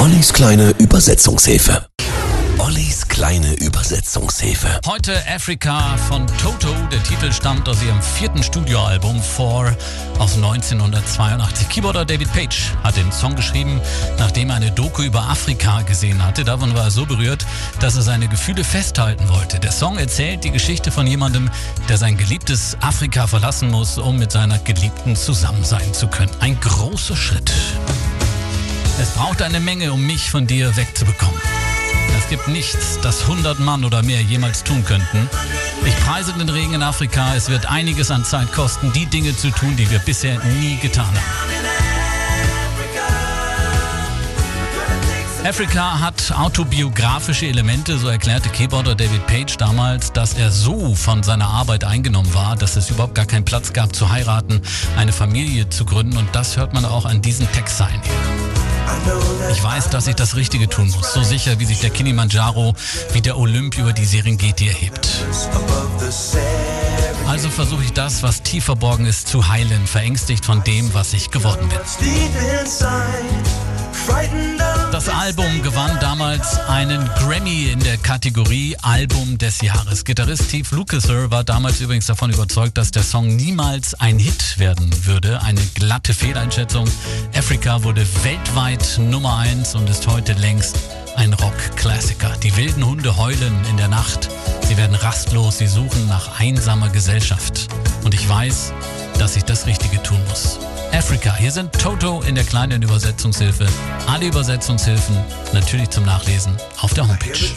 Ollis kleine Übersetzungshilfe. Ollis kleine Übersetzungshilfe. Heute Africa von Toto. Der Titel stammt aus ihrem vierten Studioalbum Four aus 1982. Keyboarder David Page hat den Song geschrieben, nachdem er eine Doku über Afrika gesehen hatte. Davon war er so berührt, dass er seine Gefühle festhalten wollte. Der Song erzählt die Geschichte von jemandem, der sein geliebtes Afrika verlassen muss, um mit seiner Geliebten zusammen sein zu können. Ein großer Schritt. Es braucht eine Menge, um mich von dir wegzubekommen. Es gibt nichts, das 100 Mann oder mehr jemals tun könnten. Ich preise den Regen in Afrika. Es wird einiges an Zeit kosten, die Dinge zu tun, die wir bisher nie getan haben. Africa hat autobiografische Elemente, so erklärte Keyboarder David Page damals, dass er so von seiner Arbeit eingenommen war, dass es überhaupt gar keinen Platz gab zu heiraten, eine Familie zu gründen und das hört man auch an diesen Textzeilen hier. Ich weiß, dass ich das Richtige tun muss, so sicher wie sich der Kilimanjaro wie der Olymp über die Serengeti erhebt. Also versuche ich das, was tief verborgen ist, zu heilen, verängstigt von dem, was ich geworden bin. Das Album gewann damals einen Grammy in der Kategorie Album des Jahres. Gitarrist Steve Lukather war damals übrigens davon überzeugt, dass der Song niemals ein Hit werden würde. Eine glatte Fehleinschätzung. Africa wurde weltweit Nummer eins und ist heute längst ein Rock-Klassiker. Die wilden Hunde heulen in der Nacht. Sie werden rastlos, sie suchen nach einsamer Gesellschaft. Und ich weiß, dass ich das Richtige tun muss. Africa. Hier sind Toto in der kleinen Übersetzungshilfe. Alle Übersetzungshilfen natürlich zum Nachlesen auf der Homepage.